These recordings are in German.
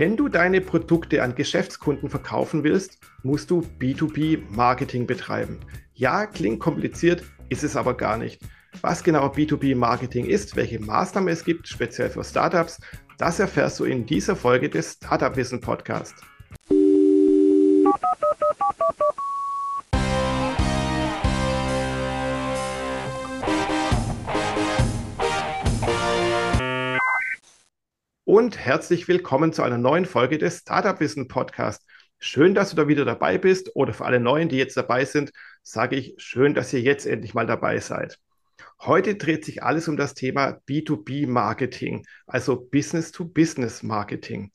Wenn du deine Produkte an Geschäftskunden verkaufen willst, musst du B2B-Marketing betreiben. Ja, klingt kompliziert, ist es aber gar nicht. Was genau B2B-Marketing ist, welche Maßnahmen es gibt, speziell für Startups, das erfährst du in dieser Folge des Startup Wissen Podcast. Und herzlich willkommen zu einer neuen Folge des Startup Wissen Podcast. Schön, dass du da wieder dabei bist oder für alle Neuen, die jetzt dabei sind, sage ich schön, dass ihr jetzt endlich mal dabei seid. Heute dreht sich alles um das Thema B2B Marketing, also Business to Business Marketing.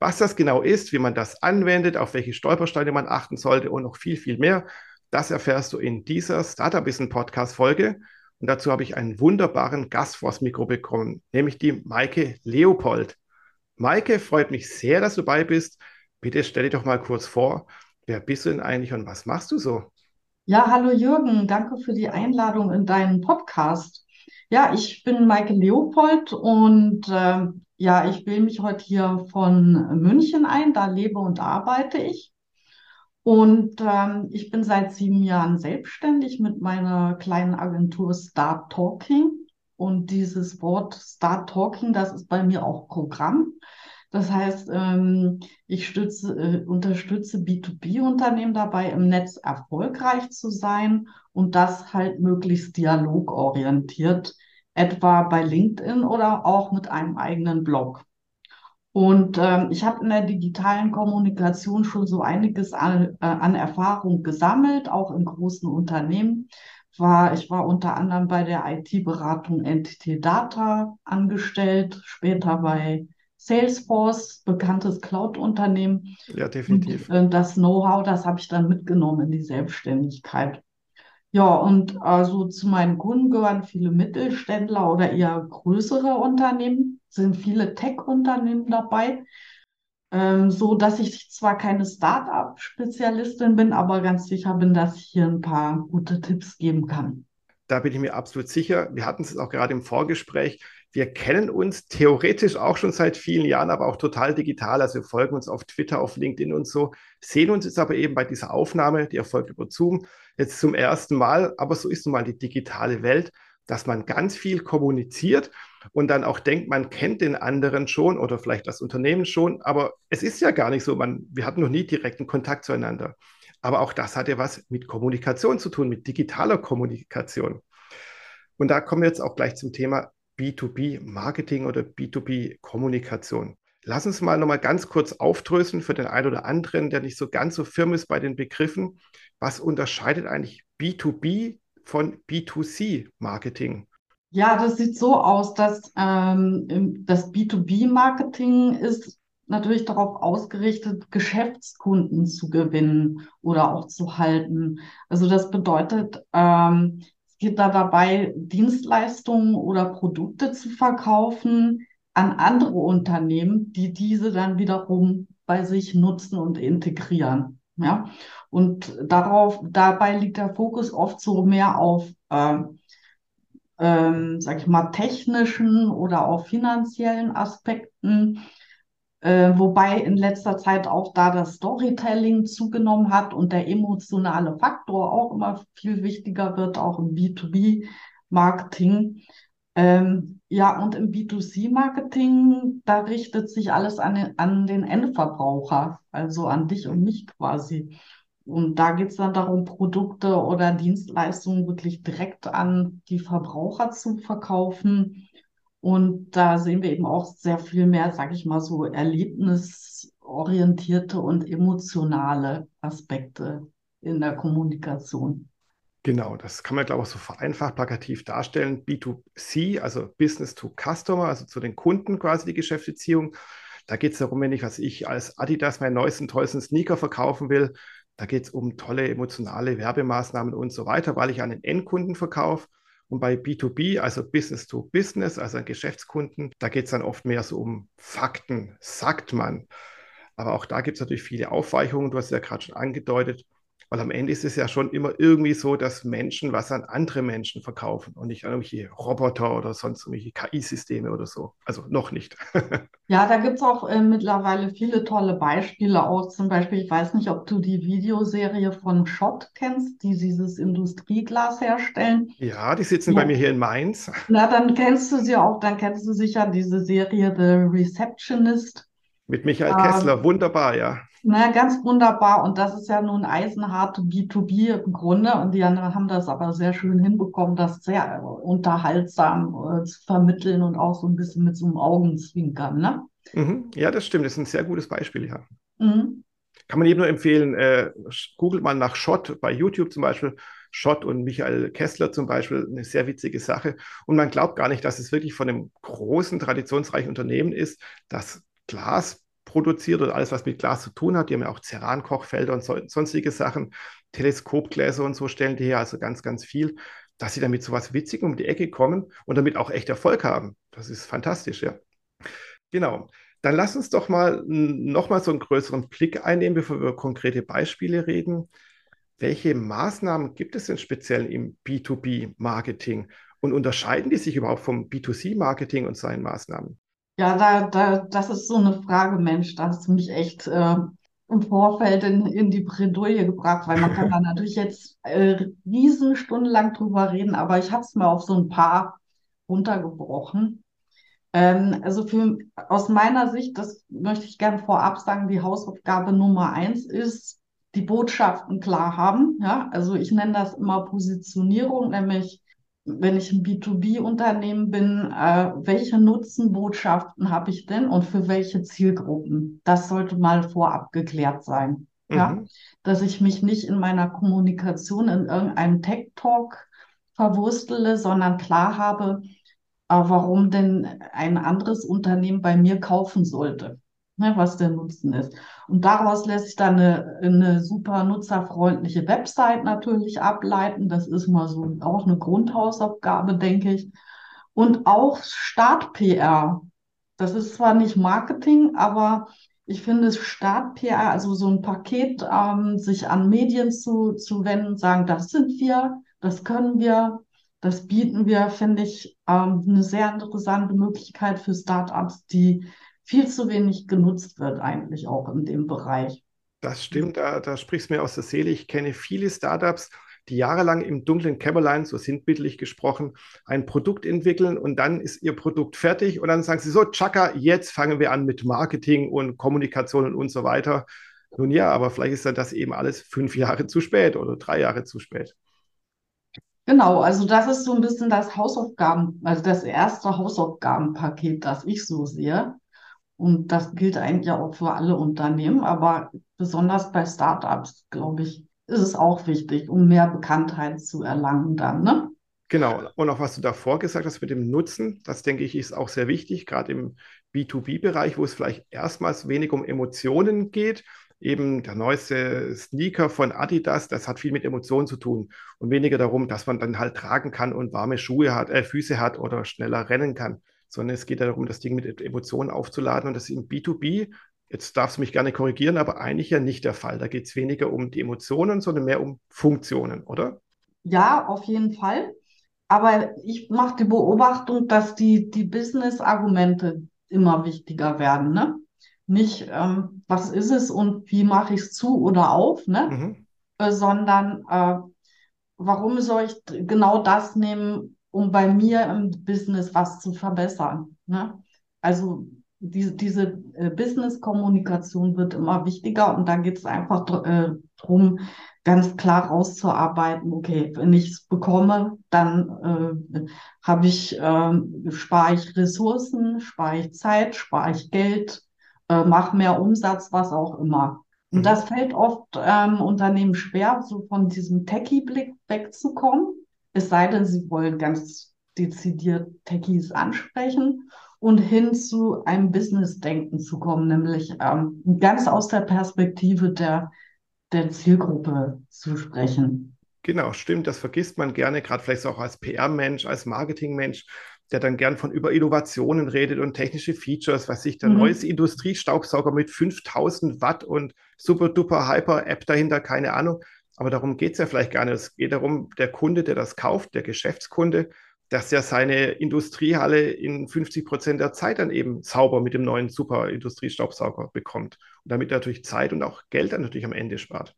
Was das genau ist, wie man das anwendet, auf welche Stolpersteine man achten sollte und noch viel, viel mehr, das erfährst du in dieser Startup Wissen Podcast Folge. Und dazu habe ich einen wunderbaren Gast vors Mikro bekommen, nämlich die Maike Leopold. Maike, freut mich sehr, dass du dabei bist. Bitte stell dich doch mal kurz vor. Wer bist du denn eigentlich und was machst du so? Ja, hallo Jürgen, danke für die Einladung in deinen Podcast. Ja, ich bin Maike Leopold und äh, ja, ich wähle mich heute hier von München ein, da lebe und arbeite ich. Und ähm, ich bin seit sieben Jahren selbstständig mit meiner kleinen Agentur Start Talking. Und dieses Wort Start Talking, das ist bei mir auch Programm. Das heißt, ähm, ich stütze, äh, unterstütze B2B-Unternehmen dabei, im Netz erfolgreich zu sein und das halt möglichst dialogorientiert, etwa bei LinkedIn oder auch mit einem eigenen Blog. Und ähm, ich habe in der digitalen Kommunikation schon so einiges an, äh, an Erfahrung gesammelt, auch in großen Unternehmen. War, ich war unter anderem bei der IT-Beratung Entity Data angestellt, später bei Salesforce, bekanntes Cloud-Unternehmen. Ja, definitiv. Und, äh, das Know-how, das habe ich dann mitgenommen in die Selbstständigkeit. Ja, und also zu meinen Kunden gehören viele Mittelständler oder eher größere Unternehmen, sind viele Tech-Unternehmen dabei, ähm, so dass ich zwar keine Start-up-Spezialistin bin, aber ganz sicher bin, dass ich hier ein paar gute Tipps geben kann. Da bin ich mir absolut sicher. Wir hatten es auch gerade im Vorgespräch. Wir kennen uns theoretisch auch schon seit vielen Jahren, aber auch total digital. Also wir folgen uns auf Twitter, auf LinkedIn und so, sehen uns jetzt aber eben bei dieser Aufnahme, die erfolgt über Zoom, jetzt zum ersten Mal. Aber so ist nun mal die digitale Welt, dass man ganz viel kommuniziert und dann auch denkt, man kennt den anderen schon oder vielleicht das Unternehmen schon. Aber es ist ja gar nicht so. Man, wir hatten noch nie direkten Kontakt zueinander. Aber auch das hat ja was mit Kommunikation zu tun, mit digitaler Kommunikation. Und da kommen wir jetzt auch gleich zum Thema B2B-Marketing oder B2B-Kommunikation. Lass uns mal nochmal ganz kurz aufdröseln für den einen oder anderen, der nicht so ganz so firm ist bei den Begriffen. Was unterscheidet eigentlich B2B von B2C-Marketing? Ja, das sieht so aus, dass ähm, das B2B-Marketing ist natürlich darauf ausgerichtet, Geschäftskunden zu gewinnen oder auch zu halten. Also das bedeutet, ähm, geht da dabei, Dienstleistungen oder Produkte zu verkaufen an andere Unternehmen, die diese dann wiederum bei sich nutzen und integrieren. Ja, und darauf, dabei liegt der Fokus oft so mehr auf, äh, ähm, sag ich mal, technischen oder auch finanziellen Aspekten. Äh, wobei in letzter Zeit auch da das Storytelling zugenommen hat und der emotionale Faktor auch immer viel wichtiger wird, auch im B2B-Marketing. Ähm, ja, und im B2C-Marketing, da richtet sich alles an den, an den Endverbraucher, also an dich und mich quasi. Und da geht es dann darum, Produkte oder Dienstleistungen wirklich direkt an die Verbraucher zu verkaufen und da sehen wir eben auch sehr viel mehr, sage ich mal, so erlebnisorientierte und emotionale Aspekte in der Kommunikation. Genau, das kann man, glaube ich, so vereinfacht plakativ darstellen. B2C, also Business to Customer, also zu den Kunden quasi die Geschäftsbeziehung. Da geht es darum, wenn ich, was ich als Adidas meinen neuesten, tollsten Sneaker verkaufen will, da geht es um tolle emotionale Werbemaßnahmen und so weiter, weil ich an den Endkunden verkaufe. Und bei B2B, also Business to Business, also an Geschäftskunden, da geht es dann oft mehr so um Fakten, sagt man. Aber auch da gibt es natürlich viele Aufweichungen. Du hast ja gerade schon angedeutet. Weil am Ende ist es ja schon immer irgendwie so, dass Menschen was an andere Menschen verkaufen und nicht an irgendwelche Roboter oder sonst irgendwelche KI-Systeme oder so. Also noch nicht. Ja, da gibt es auch äh, mittlerweile viele tolle Beispiele auch. Zum Beispiel, ich weiß nicht, ob du die Videoserie von Schott kennst, die dieses Industrieglas herstellen. Ja, die sitzen ja. bei mir hier in Mainz. Na, dann kennst du sie auch, dann kennst du sicher diese Serie The Receptionist. Mit Michael Kessler, ähm, wunderbar, ja. Na, ganz wunderbar. Und das ist ja nun eisenharte B2B im Grunde. Und die anderen haben das aber sehr schön hinbekommen, das sehr unterhaltsam äh, zu vermitteln und auch so ein bisschen mit so einem Augenzwinkern. Ne? Mhm. Ja, das stimmt. Das ist ein sehr gutes Beispiel, ja. Mhm. Kann man eben nur empfehlen, äh, googelt mal nach Schott bei YouTube zum Beispiel. Schott und Michael Kessler zum Beispiel, eine sehr witzige Sache. Und man glaubt gar nicht, dass es wirklich von einem großen, traditionsreichen Unternehmen ist, das Glas produziert oder alles, was mit Glas zu tun hat. Die haben ja auch Ceran-Kochfelder und so, sonstige Sachen, Teleskopgläser und so stellen die her, also ganz, ganz viel, dass sie damit so was Witzigem um die Ecke kommen und damit auch echt Erfolg haben. Das ist fantastisch, ja. Genau. Dann lass uns doch mal nochmal so einen größeren Blick einnehmen, bevor wir über konkrete Beispiele reden. Welche Maßnahmen gibt es denn speziell im B2B-Marketing und unterscheiden die sich überhaupt vom B2C-Marketing und seinen Maßnahmen? Ja, da, da, das ist so eine Frage, Mensch, da hast du mich echt äh, im Vorfeld in, in die Bredouille gebracht, weil man kann da natürlich jetzt äh, riesen stundenlang drüber reden, aber ich habe es mal auf so ein paar runtergebrochen. Ähm, also für, aus meiner Sicht, das möchte ich gerne vorab sagen, die Hausaufgabe Nummer eins ist, die Botschaften klar haben. Ja, also ich nenne das immer Positionierung, nämlich wenn ich ein B2B-Unternehmen bin, äh, welche Nutzenbotschaften habe ich denn und für welche Zielgruppen? Das sollte mal vorab geklärt sein. Mhm. Ja? Dass ich mich nicht in meiner Kommunikation in irgendeinem Tech-Talk verwurstele, sondern klar habe, äh, warum denn ein anderes Unternehmen bei mir kaufen sollte ne, was der Nutzen ist. Und daraus lässt sich dann eine, eine super nutzerfreundliche Website natürlich ableiten. Das ist mal so auch eine Grundhausaufgabe, denke ich. Und auch Start-PR. Das ist zwar nicht Marketing, aber ich finde es Start-PR, also so ein Paket, ähm, sich an Medien zu, zu wenden, sagen, das sind wir, das können wir, das bieten wir, finde ich ähm, eine sehr interessante Möglichkeit für Startups, die viel zu wenig genutzt wird eigentlich auch in dem Bereich. Das stimmt, da, da sprichst du mir aus der Seele. Ich kenne viele Startups, die jahrelang im dunklen Kämmerlein, so sinnbildlich gesprochen, ein Produkt entwickeln und dann ist ihr Produkt fertig und dann sagen sie so, Chaka, jetzt fangen wir an mit Marketing und Kommunikation und so weiter. Nun ja, aber vielleicht ist dann das eben alles fünf Jahre zu spät oder drei Jahre zu spät. Genau, also das ist so ein bisschen das Hausaufgaben, also das erste Hausaufgabenpaket, das ich so sehe. Und das gilt eigentlich auch für alle Unternehmen, aber besonders bei Startups, glaube ich, ist es auch wichtig, um mehr Bekanntheit zu erlangen dann, ne? Genau. Und auch was du davor gesagt hast mit dem Nutzen, das denke ich ist auch sehr wichtig, gerade im B2B-Bereich, wo es vielleicht erstmals wenig um Emotionen geht. Eben der neueste Sneaker von Adidas, das hat viel mit Emotionen zu tun und weniger darum, dass man dann halt tragen kann und warme Schuhe hat, äh, Füße hat oder schneller rennen kann sondern es geht darum, das Ding mit Emotionen aufzuladen und das ist im B2B, jetzt darfst du mich gerne korrigieren, aber eigentlich ja nicht der Fall. Da geht es weniger um die Emotionen, sondern mehr um Funktionen, oder? Ja, auf jeden Fall. Aber ich mache die Beobachtung, dass die, die Business-Argumente immer wichtiger werden. Ne? Nicht, ähm, was ist es und wie mache ich es zu oder auf, ne? Mhm. Äh, sondern äh, warum soll ich genau das nehmen, um bei mir im Business was zu verbessern. Ne? Also die, diese äh, Business-Kommunikation wird immer wichtiger und da geht es einfach äh, darum, ganz klar rauszuarbeiten, okay, wenn ich es bekomme, dann äh, habe ich, äh, spare ich Ressourcen, spare ich Zeit, spare ich Geld, äh, mache mehr Umsatz, was auch immer. Und mhm. das fällt oft ähm, Unternehmen schwer, so von diesem Techie-Blick wegzukommen es sei denn, sie wollen ganz dezidiert Techies ansprechen und hin zu einem Business-Denken zu kommen, nämlich ähm, ganz aus der Perspektive der, der Zielgruppe zu sprechen. Genau, stimmt. Das vergisst man gerne, gerade vielleicht auch als PR-Mensch, als Marketing-Mensch, der dann gern von über Innovationen redet und technische Features, was sich der mhm. neueste Industriestaubsauger mit 5000 Watt und super duper hyper App dahinter, keine Ahnung. Aber darum geht es ja vielleicht gar nicht. Es geht darum, der Kunde, der das kauft, der Geschäftskunde, dass er seine Industriehalle in 50 Prozent der Zeit dann eben sauber mit dem neuen super Industriestaubsauger bekommt. Und damit er natürlich Zeit und auch Geld dann natürlich am Ende spart.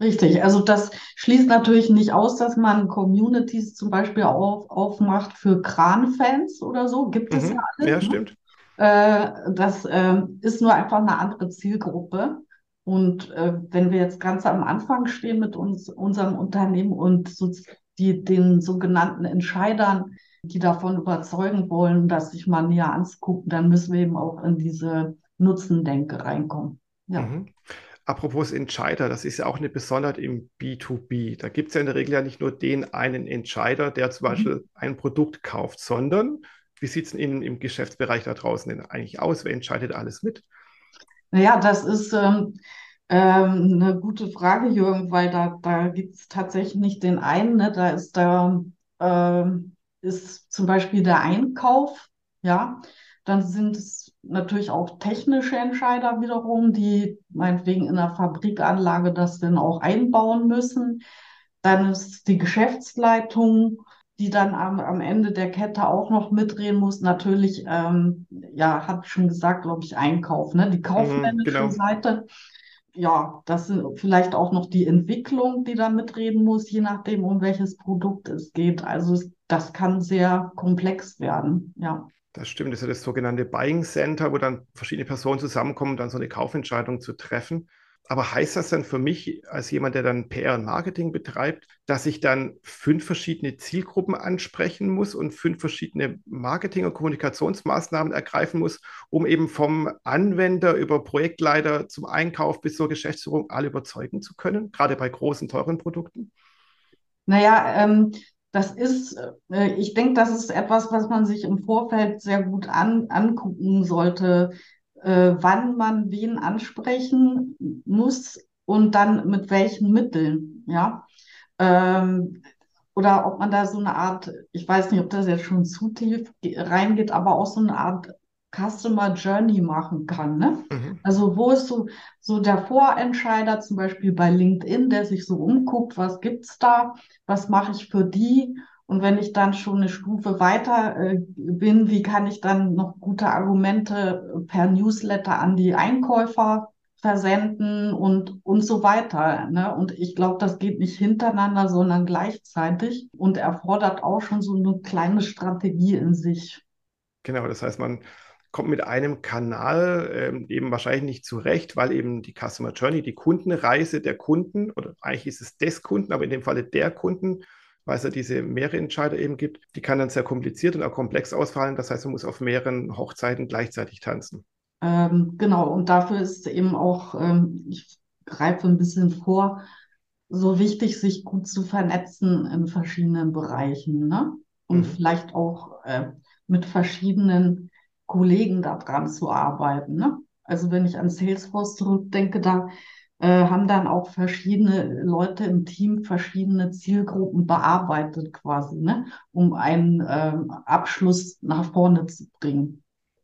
Richtig, also das schließt natürlich nicht aus, dass man Communities zum Beispiel auf, aufmacht für Kranfans oder so. Gibt es Mhm. ja alles. Ja, ne? stimmt. Äh, das ähm, ist nur einfach eine andere Zielgruppe. Und äh, wenn wir jetzt ganz am Anfang stehen mit uns, unserem Unternehmen und so die, den sogenannten Entscheidern, die davon überzeugen wollen, das sich mal näher anzugucken, dann müssen wir eben auch in diese Nutzendenke reinkommen. Ja. Mhm. Apropos Entscheider, das ist ja auch eine Besonderheit im B2B. Da gibt es ja in der Regel ja nicht nur den einen Entscheider, der zum Mhm. Beispiel ein Produkt kauft, sondern wie sieht es denn im Geschäftsbereich da draußen denn eigentlich aus? Wer entscheidet alles mit? Naja, das ist ähm, ähm, eine gute Frage, Jürgen, weil da, da gibt es tatsächlich nicht den einen. Ne? Da ist da ähm, ist zum Beispiel der Einkauf, ja. Dann sind es natürlich auch technische Entscheider wiederum, die meinetwegen in der Fabrikanlage das dann auch einbauen müssen. Dann ist die Geschäftsleitung, die dann am, am Ende der Kette auch noch mitreden muss. Natürlich, ähm, ja, hat schon gesagt, glaube ich, Einkauf, ne? Die Mhm, kaufmännische genau. Seite. Ja, das sind vielleicht auch noch die Entwicklung, die da mitreden muss, je nachdem, um welches Produkt es geht. Also das kann sehr komplex werden, ja. Das stimmt, das ist ja das sogenannte Buying Center, wo dann verschiedene Personen zusammenkommen, um dann so eine Kaufentscheidung zu treffen. Aber heißt das dann für mich als jemand, der dann PR und Marketing betreibt, dass ich dann fünf verschiedene Zielgruppen ansprechen muss und fünf verschiedene Marketing- und Kommunikationsmaßnahmen ergreifen muss, um eben vom Anwender über Projektleiter zum Einkauf bis zur Geschäftsführung alle überzeugen zu können, gerade bei großen, teuren Produkten? Naja, ähm, das ist, äh, ich denke, das ist etwas, was man sich im Vorfeld sehr gut an, angucken sollte, äh, wann man wen ansprechen muss und dann mit welchen Mitteln, ja. Ähm, oder ob man da so eine Art, ich weiß nicht, ob das jetzt schon zu tief ge- reingeht, aber auch so eine Art Customer Journey machen kann, ne? Mhm. Also wo ist so, so der Vorentscheider zum Beispiel bei LinkedIn, der sich so umguckt, was gibt's da, was mache ich für die? Und wenn ich dann schon eine Stufe weiter äh, bin, wie kann ich dann noch gute Argumente per Newsletter an die Einkäufer versenden und, und so weiter. Ne? Und ich glaube, das geht nicht hintereinander, sondern gleichzeitig und erfordert auch schon so eine kleine Strategie in sich. Genau, das heißt, man kommt mit einem Kanal ähm, eben wahrscheinlich nicht zurecht, weil eben die Customer Journey, die Kundenreise der Kunden, oder eigentlich ist es des Kunden, aber in dem Falle der Kunden, weil es ja diese mehrere Entscheider eben gibt, die kann dann sehr kompliziert und auch komplex ausfallen. Das heißt, man muss auf mehreren Hochzeiten gleichzeitig tanzen. Ähm, genau, und dafür ist eben auch, ähm, ich greife ein bisschen vor, so wichtig, sich gut zu vernetzen in verschiedenen Bereichen, ne? Und Mhm. vielleicht auch äh, mit verschiedenen Kollegen daran zu arbeiten, ne? Also wenn ich an Salesforce zurückdenke, da äh, haben dann auch verschiedene Leute im Team verschiedene Zielgruppen bearbeitet quasi, ne? Um einen ähm, Abschluss nach vorne zu bringen.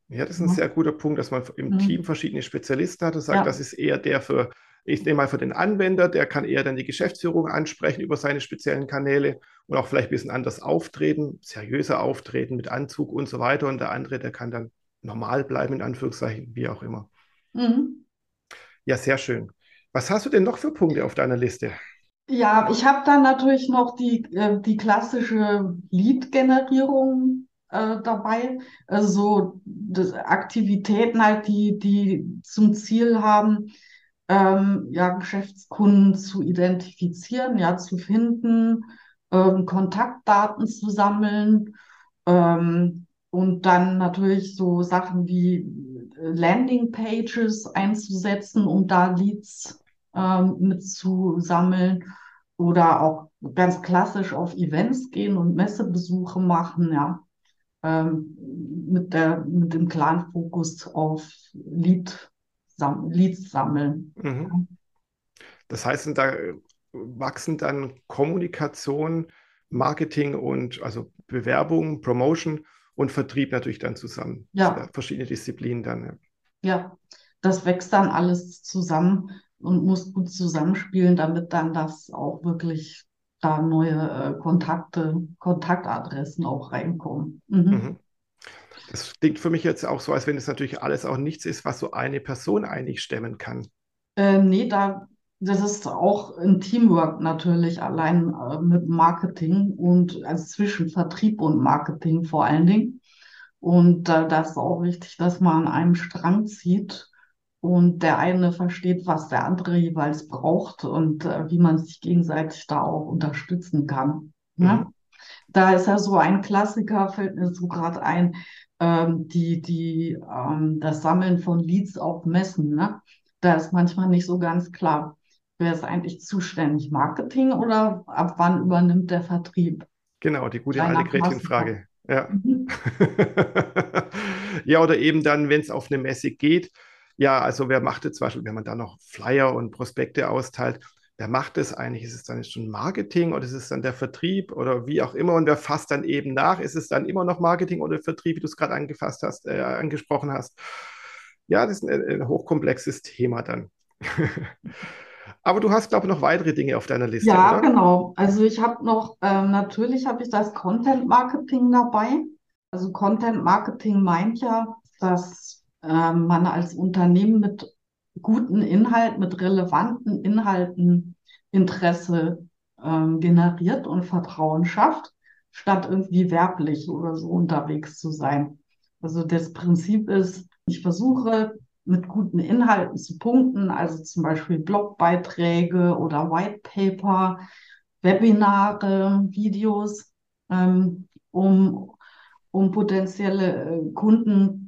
Ja, das ist ein Ja. sehr guter Punkt, dass man im Mhm. Team verschiedene Spezialisten hat und sagt, Ja. das ist eher der für, ich nehme mal für den Anwender, der kann eher dann die Geschäftsführung ansprechen über seine speziellen Kanäle und auch vielleicht ein bisschen anders auftreten, seriöser auftreten mit Anzug und so weiter. Und der andere, der kann dann normal bleiben, in Anführungszeichen, wie auch immer. Mhm. Ja, sehr schön. Was hast du denn noch für Punkte auf deiner Liste? Ja, ich habe dann natürlich noch die, äh, die klassische Lead-Generierung äh, dabei. Also so das Aktivitäten halt, die, die zum Ziel haben, ähm, ja, Geschäftskunden zu identifizieren, ja, zu finden, ähm, Kontaktdaten zu sammeln, ähm, und dann natürlich so Sachen wie äh, Landing-Pages einzusetzen, um da Leads ähm, mitzusammeln oder auch ganz klassisch auf Events gehen und Messebesuche machen, ja, ähm, mit der, mit dem klaren Fokus auf Lead, sam Leads sammeln. Mhm. Das heißt, da äh, wachsen dann Kommunikation, Marketing und also Bewerbung, Promotion und Vertrieb natürlich dann zusammen. Ja verschiedene Disziplinen dann. ja. Ja, das wächst dann alles zusammen und muss gut zusammenspielen, damit dann das auch wirklich da neue äh, Kontakte, Kontaktadressen auch reinkommen. Mhm. Mhm. Das klingt für mich jetzt auch so, als wenn es natürlich alles auch nichts ist, was so eine Person eigentlich stemmen kann. Äh, nee, da, das ist auch ein Teamwork natürlich, allein äh, mit Marketing und also zwischen Vertrieb und Marketing vor allen Dingen. Und äh, da ist auch wichtig, dass man an einem Strang zieht und der eine versteht, was der andere jeweils braucht und äh, wie man sich gegenseitig da auch unterstützen kann. Ne? Mhm. Da ist ja so ein Klassiker, fällt mir so gerade ein, ähm, die, die, ähm, das Sammeln von Leads auf Messen. Ne? Da ist manchmal nicht so ganz klar, wer ist eigentlich zuständig, Marketing oder ab wann übernimmt der Vertrieb? Genau, die gute alte Gretchenfrage. Ja. Mhm. ja, oder eben dann, wenn es auf eine Messe geht, ja, also wer macht jetzt zum Beispiel, wenn man da noch Flyer und Prospekte austeilt, wer macht das eigentlich? Ist es dann schon Marketing oder ist es dann der Vertrieb oder wie auch immer? Und wer fasst dann eben nach? Ist es dann immer noch Marketing oder Vertrieb, wie du es gerade angefasst hast, äh, angesprochen hast? Ja, das ist ein, ein hochkomplexes Thema dann. Aber du hast, glaube ich, noch weitere Dinge auf deiner Liste. Ja, oder? genau. Also ich habe noch, äh, natürlich habe ich das Content Marketing dabei. Also Content Marketing meint ja, dass äh, man als Unternehmen mit guten Inhalt, mit relevanten Inhalten Interesse ähm, generiert und Vertrauen schafft, statt irgendwie werblich oder so unterwegs zu sein. Also das Prinzip ist, ich versuche mit guten Inhalten zu punkten, also zum Beispiel Blogbeiträge oder White Paper, Webinare, Videos, ähm, um, um potenzielle äh, Kunden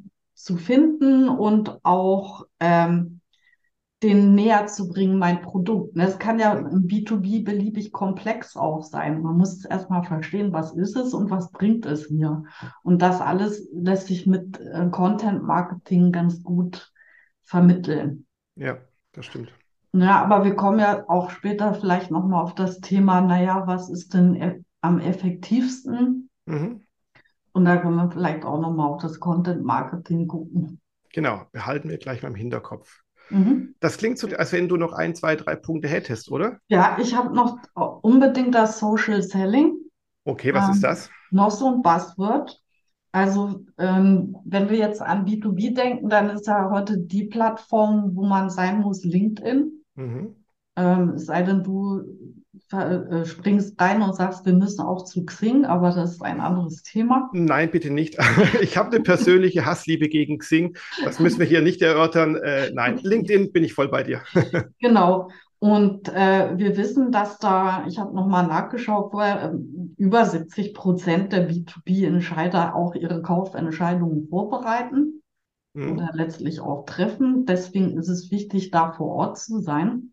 zu finden und auch ähm, den näher zu bringen, mein Produkt. Das kann ja im B2B beliebig komplex auch sein. Man muss erstmal verstehen, was ist es und was bringt es mir. Und das alles lässt sich mit äh, Content Marketing ganz gut vermitteln. Ja, das stimmt. Ja, aber wir kommen ja auch später vielleicht nochmal auf das Thema, naja, was ist denn e am effektivsten? Mhm. Und da können wir vielleicht auch nochmal auf das Content Marketing gucken. Genau, behalten wir gleich mal im Hinterkopf. Mhm. Das klingt so, als wenn du noch ein, zwei, drei Punkte hättest, oder? Ja, ich habe noch unbedingt das Social Selling. Okay, was ähm, ist das? Noch so ein Buzzword. Also, ähm, wenn wir jetzt an B2B denken, dann ist ja heute die Plattform, wo man sein muss, LinkedIn. Mhm. Ähm, sei denn, du springst rein und sagst, wir müssen auch zu Xing, aber das ist ein anderes Thema. Nein, bitte nicht. Ich habe eine persönliche Hassliebe gegen Xing. Das müssen wir hier nicht erörtern. Äh, nein, LinkedIn bin ich voll bei dir. Genau. Und äh, wir wissen, dass da, ich habe nochmal nachgeschaut, vorher äh, über 70 Prozent der B2B-Entscheider auch ihre Kaufentscheidungen vorbereiten mhm. oder letztlich auch treffen. Deswegen ist es wichtig, da vor Ort zu sein.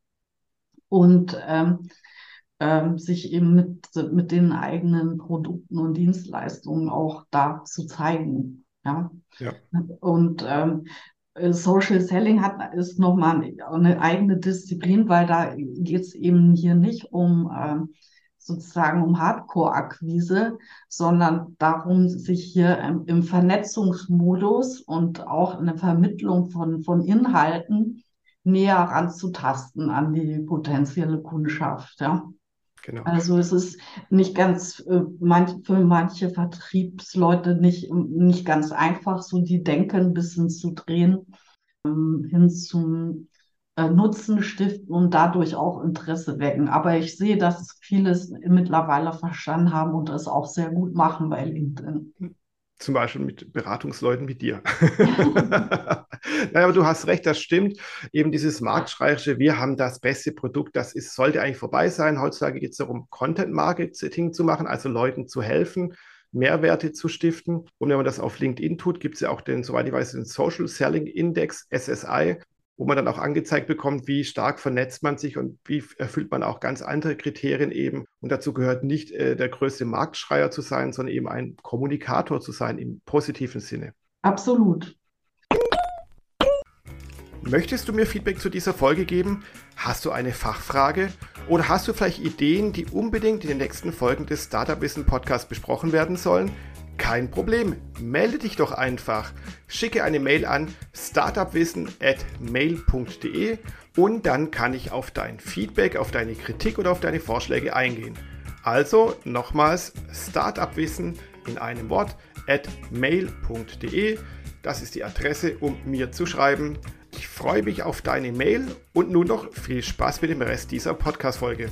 Und ähm, ähm, sich eben mit, mit den eigenen Produkten und Dienstleistungen auch da zu zeigen. Ja. ja. Und ähm, Social Selling hat, ist nochmal eine eigene Disziplin, weil da geht es eben hier nicht um ähm, sozusagen um Hardcore-Akquise, sondern darum, sich hier im, im Vernetzungsmodus und auch in der Vermittlung von, von Inhalten näher ranzutasten an die potenzielle Kundschaft. Ja. Genau. Also es ist nicht ganz äh, für manche Vertriebsleute nicht, nicht ganz einfach, so die Denken ein bisschen zu drehen, ähm, hin zum äh, Nutzen stiften und dadurch auch Interesse wecken. Aber ich sehe, dass viele es mittlerweile verstanden haben und es auch sehr gut machen bei LinkedIn. Zum Beispiel mit Beratungsleuten wie dir. naja, aber du hast recht, das stimmt. Eben dieses marktschreierische, wir haben das beste Produkt, das ist, sollte eigentlich vorbei sein. Heutzutage geht es darum, Content-Marketing zu machen, also Leuten zu helfen, Mehrwerte zu stiften. Und wenn man das auf LinkedIn tut, gibt es ja auch den, soweit ich weiß, den Social Selling Index, SSI, wo man dann auch angezeigt bekommt, wie stark vernetzt man sich und wie erfüllt man auch ganz andere Kriterien eben. Und dazu gehört nicht äh, der größte Marktschreier zu sein, sondern eben ein Kommunikator zu sein im positiven Sinne. Absolut. Möchtest du mir Feedback zu dieser Folge geben? Hast du eine Fachfrage? Oder hast du vielleicht Ideen, die unbedingt in den nächsten Folgen des Startup Wissen Podcasts besprochen werden sollen? Kein Problem, melde dich doch einfach. Schicke eine Mail an startupwissen@mail.de und dann kann ich auf dein Feedback, auf deine Kritik oder auf deine Vorschläge eingehen. Also nochmals Startupwissen in einem Wort at mail.de. Das ist die Adresse, um mir zu schreiben. Ich freue mich auf deine Mail und nun noch viel Spaß mit dem Rest dieser Podcast-Folge.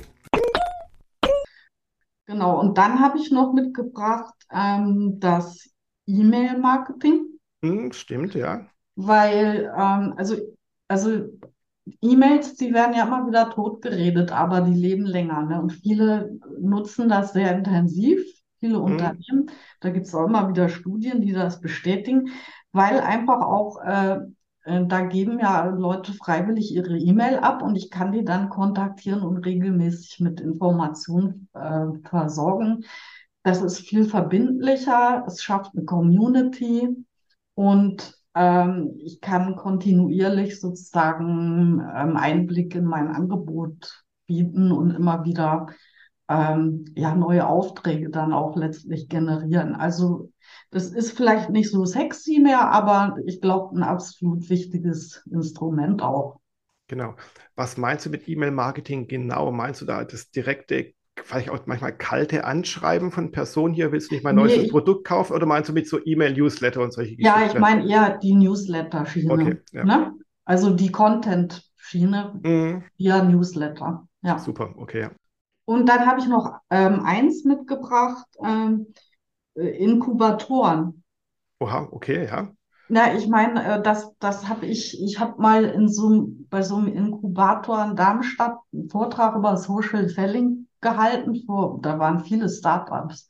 Genau, und dann habe ich noch mitgebracht ähm, das E-Mail-Marketing. Hm, stimmt, ja. Weil, ähm, also, also E-Mails, die werden ja immer wieder totgeredet, aber die leben länger. Ne? Und viele nutzen das sehr intensiv, viele mhm. Unternehmen. Da gibt es auch immer wieder Studien, die das bestätigen, weil einfach auch, äh, da geben ja Leute freiwillig ihre E-Mail ab und ich kann die dann kontaktieren und regelmäßig mit Informationen äh, versorgen. Das ist viel verbindlicher, es schafft eine Community und ähm, ich kann kontinuierlich sozusagen ähm, Einblick in mein Angebot bieten und immer wieder ähm, ja, neue Aufträge dann auch letztlich generieren. Also das ist vielleicht nicht so sexy mehr, aber ich glaube, ein absolut wichtiges Instrument auch. Genau. Was meinst du mit E-Mail-Marketing genau? Meinst du da das direkte vielleicht auch manchmal kalte Anschreiben von Personen hier, willst du nicht mein neues nee, Produkt kaufen oder meinst du mit so E-Mail-Newsletter und solche Geschichten? Ja, ich meine eher die Newsletter-Schiene. Okay, ja. ne? Also die Content-Schiene mhm. via Newsletter. Ja. Super, okay. Und dann habe ich noch ähm, eins mitgebracht, ähm, äh, Inkubatoren. Oha, okay, ja. Na, ich meine, äh, das, das habe ich, ich habe mal in so, bei so einem Inkubator in Darmstadt einen Vortrag über Social Selling gehalten. Vor, da waren viele Startups,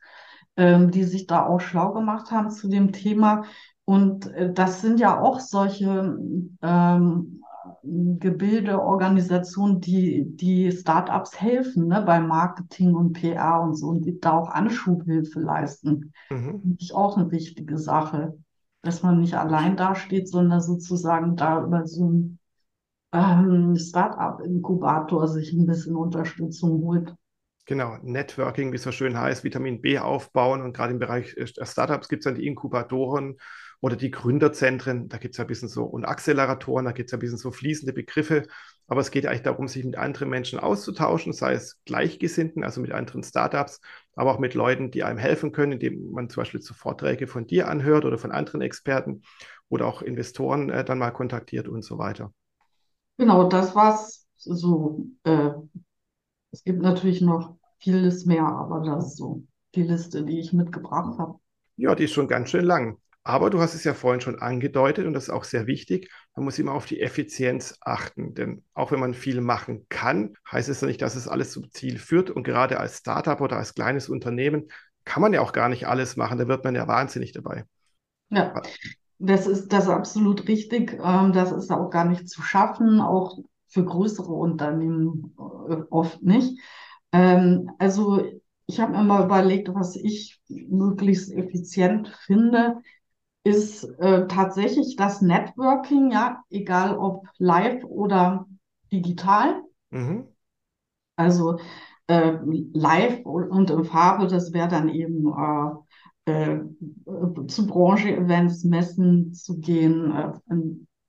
ähm, die sich da auch schlau gemacht haben zu dem Thema. Und äh, das sind ja auch solche ähm, Gebilde, Organisationen, die, die Startups helfen, ne, bei Marketing und PR und so, und die da auch Anschubhilfe leisten. Mhm. Das ist auch eine wichtige Sache, dass man nicht allein dasteht, sondern sozusagen da über so einen ähm, Startup-Inkubator sich ein bisschen Unterstützung holt. Genau, Networking, wie es so schön heißt, Vitamin B aufbauen und gerade im Bereich äh, Startups gibt es dann die Inkubatoren oder die Gründerzentren, da gibt es ja ein bisschen so und Acceleratoren, da gibt es ja ein bisschen so fließende Begriffe, aber es geht eigentlich darum, sich mit anderen Menschen auszutauschen, sei es Gleichgesinnten, also mit anderen Startups, aber auch mit Leuten, die einem helfen können, indem man zum Beispiel zu Vorträge von dir anhört oder von anderen Experten oder auch Investoren äh, dann mal kontaktiert und so weiter. Genau, das war's so äh, es gibt natürlich noch vieles mehr, aber das ist so die Liste, die ich mitgebracht habe. Ja, die ist schon ganz schön lang. Aber du hast es ja vorhin schon angedeutet und das ist auch sehr wichtig. Man muss immer auf die Effizienz achten, denn auch wenn man viel machen kann, heißt es ja nicht, dass es alles zum Ziel führt. Und gerade als Startup oder als kleines Unternehmen kann man ja auch gar nicht alles machen. Da wird man ja wahnsinnig dabei. Ja, das ist das ist absolut richtig. Ähm, das ist auch gar nicht zu schaffen. Auch für größere Unternehmen äh, oft nicht. Ähm, also ich habe mir mal überlegt, was ich möglichst effizient finde, ist äh, tatsächlich das Networking, ja, egal ob live oder digital. Mhm. Also äh, live und in Farbe, das wäre dann eben äh, äh zu Branche-Events, Messen zu gehen. Äh,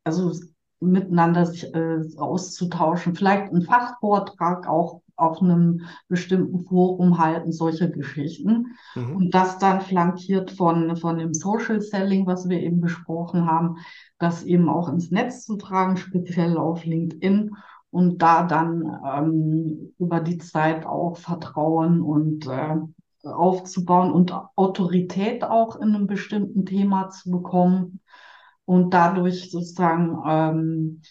also miteinander sich äh, auszutauschen, vielleicht einen Fachvortrag auch auf einem bestimmten Forum halten, solche Geschichten. Mhm. Und das dann flankiert von, von dem Social Selling, was wir eben besprochen haben, das eben auch ins Netz zu tragen, speziell auf LinkedIn und da dann ähm, über die Zeit auch Vertrauen und äh, aufzubauen und Autorität auch in einem bestimmten Thema zu bekommen und dadurch sozusagen ähm,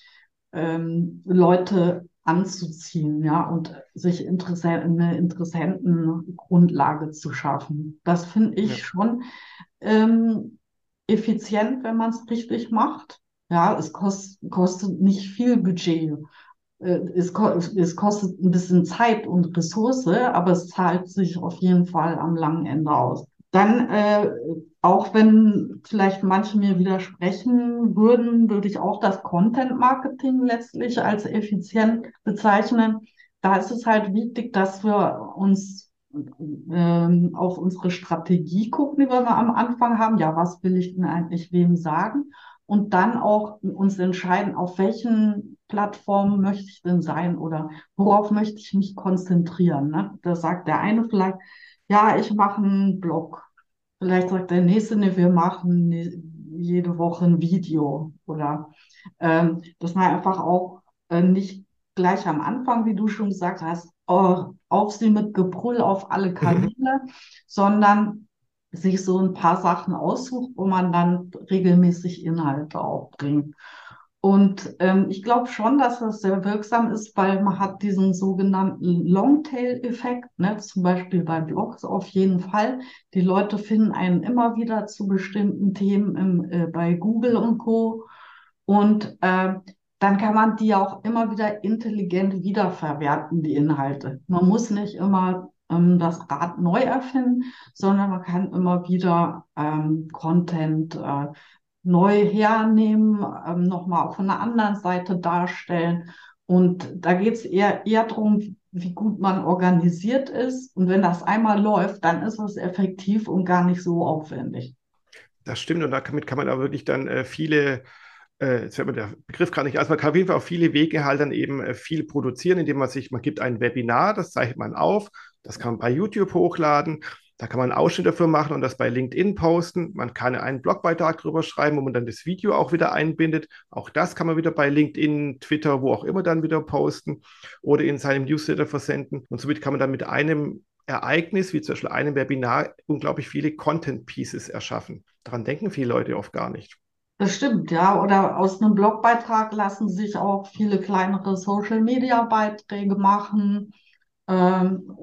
ähm, Leute anzuziehen, ja, und sich Interesse eine Interessentengrundlage zu schaffen. Das finde ich ja. schon ähm, effizient, wenn man es richtig macht. Ja, es kost, kostet nicht viel Budget. Äh, es, es, kostet ein bisschen Zeit und Ressource, aber es zahlt sich auf jeden Fall am langen Ende aus. Dann, äh, auch wenn vielleicht manche mir widersprechen würden, würde ich auch das Content Marketing letztlich als effizient bezeichnen. Da ist es halt wichtig, dass wir uns ähm, auf unsere Strategie gucken, die wir am Anfang haben. Ja, was will ich denn eigentlich wem sagen? Und dann auch uns entscheiden, auf welchen Plattformen möchte ich denn sein oder worauf möchte ich mich konzentrieren. Ne? Da sagt der eine vielleicht, ja, ich mache einen Blog. Vielleicht sagt der nächste, ne, wir machen ne, jede Woche ein Video oder ähm, dass man einfach auch äh, nicht gleich am Anfang, wie du schon gesagt hast, auf sie mit Gebrüll auf alle mhm. Kanäle, mhm. sondern sich so ein paar Sachen aussucht, wo man dann regelmäßig Inhalte auch bringt. Und ähm, ich glaube schon, dass das sehr wirksam ist, weil man hat diesen sogenannten Longtail-Effekt, ne? zum Beispiel bei Blogs auf jeden Fall. Die Leute finden einen immer wieder zu bestimmten Themen im, äh, bei Google und Co. Und äh, dann kann man die auch immer wieder intelligent wiederverwerten, die Inhalte. Man muss nicht immer ähm, das Rad neu erfinden, sondern man kann immer wieder ähm, Content äh, neu hernehmen, ähm, nochmal von einer anderen Seite darstellen. Und da geht es eher, eher darum, wie gut man organisiert ist. Und wenn das einmal läuft, dann ist es effektiv und gar nicht so aufwendig. Das stimmt und damit kann man da wirklich dann äh, viele äh, jetzt fällt mir der Begriff gar nicht, also man kann auf jeden Fall auf viele Wege halt dann eben äh, viel produzieren, indem man sich, man gibt ein Webinar, das zeichnet man auf, das kann man bei YouTube hochladen, da kann man einen Ausschnitt dafür machen und das bei LinkedIn posten. Man kann einen Blogbeitrag drüber schreiben, wo man dann das Video auch wieder einbindet. Auch das kann man wieder bei LinkedIn, Twitter, wo auch immer dann wieder posten oder in seinem Newsletter versenden. Und somit kann man dann mit einem Ereignis, wie zum Beispiel einem Webinar, unglaublich viele Content Pieces erschaffen. Daran denken viele Leute oft gar nicht. Das stimmt, ja. Oder aus einem Blogbeitrag lassen sich auch viele kleinere Social-Media-Beiträge machen, ähm,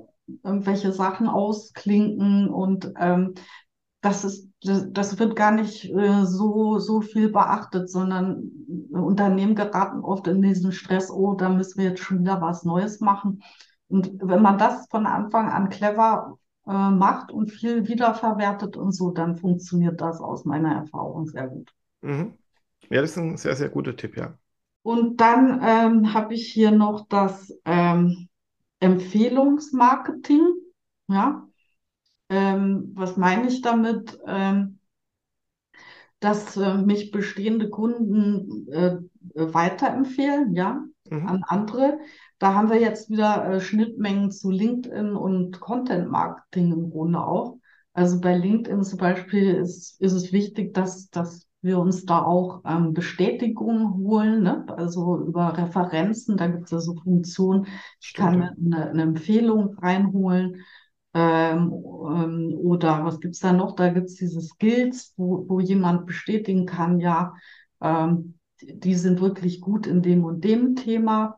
irgendwelche Sachen ausklinken und ähm, das ist, das, das, wird gar nicht äh, so, so viel beachtet, sondern Unternehmen geraten oft in diesen Stress, oh, da müssen wir jetzt schon wieder was Neues machen. Und wenn man das von Anfang an clever äh, macht und viel wiederverwertet und so, dann funktioniert das aus meiner Erfahrung sehr gut. Mhm. Ja, das ist ein sehr, sehr guter Tipp, ja. Und dann ähm, habe ich hier noch das ähm, Empfehlungsmarketing. Ja, ähm, was meine ich damit? Ähm, dass äh, mich bestehende Kunden äh, weiterempfehlen, ja, mhm. an andere. Da haben wir jetzt wieder äh, Schnittmengen zu LinkedIn und Content Marketing im Grunde auch. Also bei LinkedIn zum Beispiel ist, ist es wichtig, dass, dass wir uns da auch ähm, Bestätigungen holen, ne? also über Referenzen, da gibt es ja so Funktionen, ich kann eine, eine Empfehlung reinholen. Ähm, ähm, oder was gibt es da noch? Da gibt es diese Skills, wo, wo jemand bestätigen kann, ja, ähm, die sind wirklich gut in dem und dem Thema,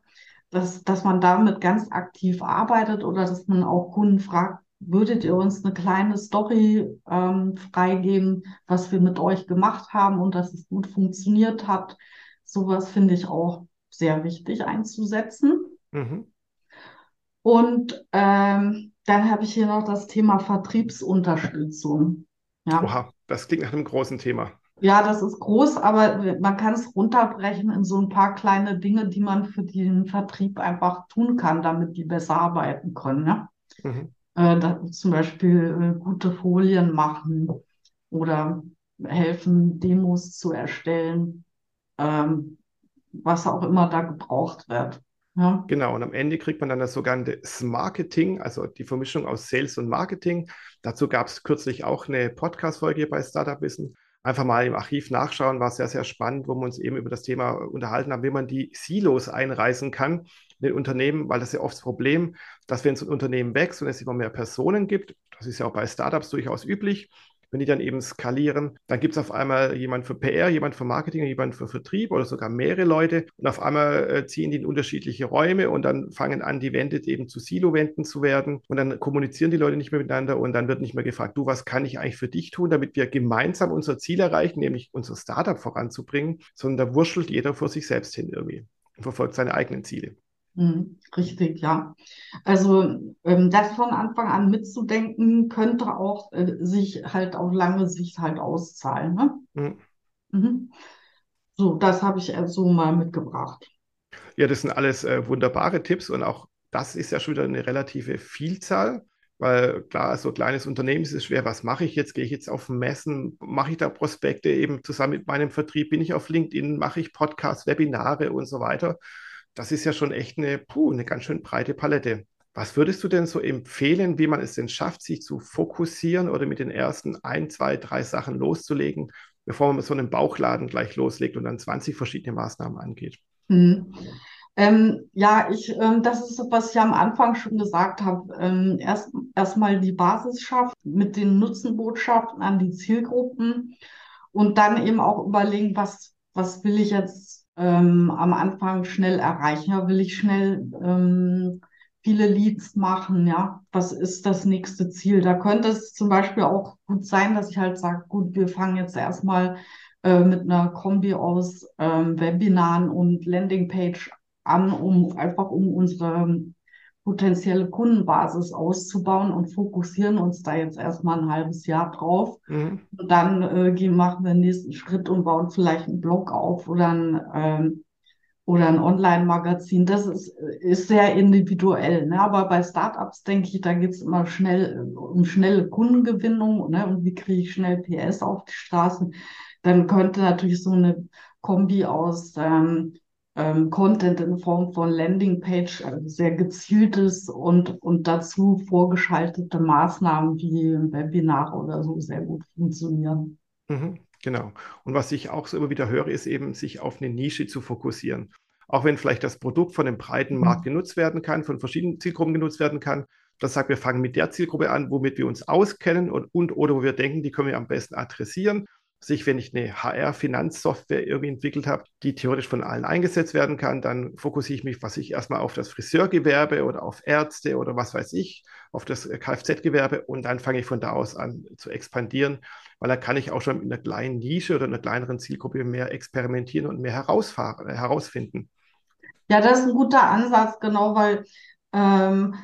dass, dass man damit ganz aktiv arbeitet oder dass man auch Kunden fragt, würdet ihr uns eine kleine Story ähm, freigeben, was wir mit euch gemacht haben und dass es gut funktioniert hat? Sowas finde ich auch sehr wichtig einzusetzen. Mhm. Und ähm, dann habe ich hier noch das Thema Vertriebsunterstützung. Ja. Oha, das klingt nach einem großen Thema. Ja, das ist groß, aber man kann es runterbrechen in so ein paar kleine Dinge, die man für den Vertrieb einfach tun kann, damit die besser arbeiten können. Ja? Mhm äh, zum Beispiel äh, gute Folien machen oder helfen, Demos zu erstellen, ähm, was auch immer da gebraucht wird. Ja. Genau, und am Ende kriegt man dann das sogenannte Marketing, also die Vermischung aus Sales und Marketing. Dazu gab es kürzlich auch eine Podcast-Folge bei Startup Wissen. Einfach mal im Archiv nachschauen, war sehr, sehr spannend, wo wir uns eben über das Thema unterhalten haben, wie man die Silos einreißen kann in den Unternehmen, weil das ist ja oft das Problem, dass wenn so ein Unternehmen wächst und es immer mehr Personen gibt, das ist ja auch bei Startups durchaus üblich, wenn die dann eben skalieren, dann gibt es auf einmal jemand für PR, jemand für Marketing, jemand für Vertrieb oder sogar mehrere Leute. Und auf einmal äh, ziehen die in unterschiedliche Räume und dann fangen an, die Wände eben zu Silo-Wänden zu werden. Und dann kommunizieren die Leute nicht mehr miteinander und dann wird nicht mehr gefragt, du, was kann ich eigentlich für dich tun, damit wir gemeinsam unser Ziel erreichen, nämlich unser Startup voranzubringen, sondern da wurschtelt jeder vor sich selbst hin irgendwie und verfolgt seine eigenen Ziele. Hm, richtig, ja. Also ähm, das von Anfang an mitzudenken, könnte auch äh, sich halt auf lange Sicht halt auszahlen. Ne? Mhm. Mhm. So, das habe ich so also mal mitgebracht. Ja, das sind alles äh, wunderbare Tipps und auch das ist ja schon wieder eine relative Vielzahl. Weil klar, so ein kleines Unternehmen ist es schwer. Was mache ich jetzt? Gehe ich jetzt auf Messen? Mache ich da Prospekte eben zusammen mit meinem Vertrieb? Bin ich auf LinkedIn? Mache ich Podcasts, Webinare und so weiter? Das ist ja schon echt eine, puh, eine ganz schön breite Palette. Was würdest du denn so empfehlen, wie man es denn schafft, sich zu fokussieren oder mit den ersten ein, zwei, drei Sachen loszulegen, bevor man mit so einem Bauchladen gleich loslegt und dann 20 verschiedene Maßnahmen angeht? Mhm. Ähm, ja, ich, ähm, das ist was ich am Anfang schon gesagt habe. Ähm, erst erstmal die Basis schafft mit den Nutzenbotschaften an die Zielgruppen und dann eben auch überlegen, was, was will ich jetzt ähm, am Anfang schnell erreichen? Ja, will ich schnell ähm, viele Leads machen? Ja, was ist das nächste Ziel? Da könnte es zum Beispiel auch gut sein, dass ich halt sage, gut, wir fangen jetzt erstmal äh, mit einer Kombi aus ähm, Webinaren und Landingpage an, um einfach um unsere potenzielle Kundenbasis auszubauen und fokussieren uns da jetzt erstmal ein halbes Jahr drauf. Mhm. Und dann äh, gehen, machen wir den nächsten Schritt und bauen vielleicht einen Blog auf oder ein, ähm, oder ein Online-Magazin. Das ist, ist sehr individuell. Ne? Aber bei Startups denke ich, da geht es immer schnell um schnelle Kundengewinnung ne? und wie kriege ich schnell PS auf die Straßen. Dann könnte natürlich so eine Kombi aus ähm, ähm, Content in Form von Landingpage, also sehr gezieltes und, und dazu vorgeschaltete Maßnahmen wie Webinar oder so sehr gut funktionieren. Mhm, genau. Und was ich auch so immer wieder höre, ist eben, sich auf eine Nische zu fokussieren. Auch wenn vielleicht das Produkt von einem breiten mhm. Markt genutzt werden kann, von verschiedenen Zielgruppen genutzt werden kann, das sagt, wir fangen mit der Zielgruppe an, womit wir uns auskennen und, und oder wo wir denken, die können wir am besten adressieren sich, wenn ich eine HR-Finanzsoftware irgendwie entwickelt habe, die theoretisch von allen eingesetzt werden kann, dann fokussiere ich mich, was ich erstmal auf das Friseurgewerbe oder auf Ärzte oder was weiß ich, auf das Kfz-Gewerbe und dann fange ich von da aus an zu expandieren, weil da kann ich auch schon mit einer kleinen Nische oder einer kleineren Zielgruppe mehr experimentieren und mehr herausfinden. Ja, das ist ein guter Ansatz, genau, weil ähm,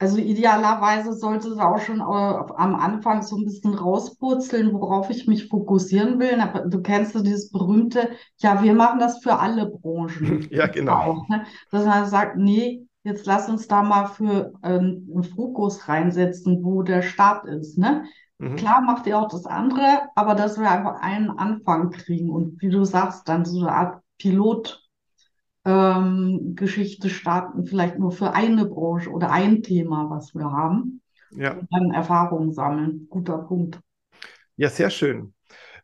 also idealerweise sollte es auch schon äh, am Anfang so ein bisschen rauspurzeln, worauf ich mich fokussieren will. Du kennst ja dieses berühmte, ja, wir machen das für alle Branchen. Ja, genau. Auch, ne? Dass man sagt, nee, jetzt lass uns da mal für ähm, einen Fokus reinsetzen, wo der Start ist. Ne? Mhm. Klar macht ihr auch das andere, aber dass wir einfach einen Anfang kriegen und wie du sagst, dann so eine Art Pilot ähm, Geschichte starten, vielleicht nur für eine Branche oder ein Thema, was wir haben. Ja. Und dann Erfahrungen sammeln. Guter Punkt. Ja, sehr schön.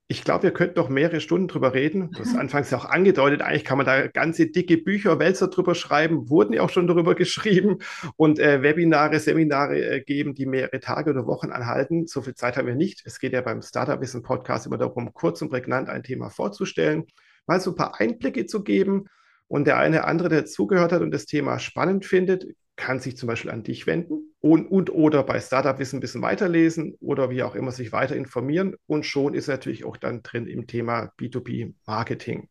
Ich glaube, wir könnten noch mehrere Stunden drüber reden. Du hast anfangs ja auch angedeutet, eigentlich kann man da ganze dicke Bücher, Wälzer drüber schreiben, wurden ja auch schon darüber geschrieben und äh, Webinare, Seminare äh, geben, die mehrere Tage oder Wochen anhalten. So viel Zeit haben wir nicht. Es geht ja beim Startup Wissen Podcast immer darum, kurz und prägnant ein Thema vorzustellen, mal so ein paar Einblicke zu geben und der eine andere, der zugehört hat und das Thema spannend findet, kann sich zum Beispiel an dich wenden und, und oder bei Startup Wissen ein bisschen weiterlesen oder wie auch immer sich weiter informieren. Und schon ist natürlich auch dann drin im Thema B2B Marketing.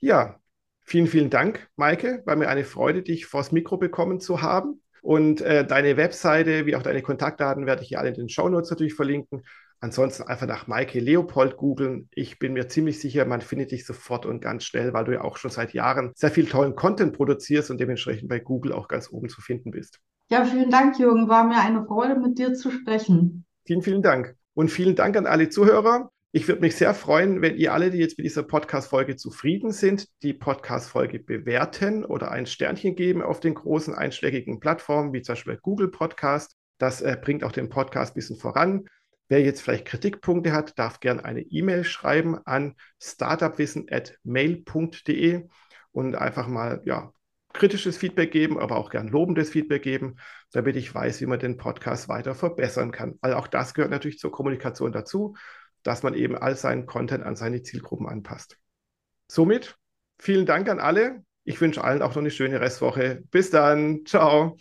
Ja, vielen, vielen Dank, Maike. War mir eine Freude, dich vors Mikro bekommen zu haben. Und äh, deine Webseite wie auch deine Kontaktdaten werde ich hier alle in den Show Notes natürlich verlinken. Ansonsten einfach nach Maike Leopold googeln. Ich bin mir ziemlich sicher, man findet dich sofort und ganz schnell, weil du ja auch schon seit Jahren sehr viel tollen Content produzierst und dementsprechend bei Google auch ganz oben zu finden bist. Ja, vielen Dank, Jürgen. War mir eine Freude, mit dir zu sprechen. Vielen, vielen Dank. Und vielen Dank an alle Zuhörer. Ich würde mich sehr freuen, wenn ihr alle, die jetzt mit dieser Podcast-Folge zufrieden sind, die Podcast-Folge bewerten oder ein Sternchen geben auf den großen einschlägigen Plattformen, wie zum Beispiel Google Podcast. Das äh, bringt auch den Podcast ein bisschen voran. Wer jetzt vielleicht Kritikpunkte hat, darf gerne eine E-Mail schreiben an startupwissen.mail.de und einfach mal ja, kritisches Feedback geben, aber auch gern lobendes Feedback geben, damit ich weiß, wie man den Podcast weiter verbessern kann. Weil auch das gehört natürlich zur Kommunikation dazu, dass man eben all seinen Content an seine Zielgruppen anpasst. Somit vielen Dank an alle. Ich wünsche allen auch noch eine schöne Restwoche. Bis dann. Ciao.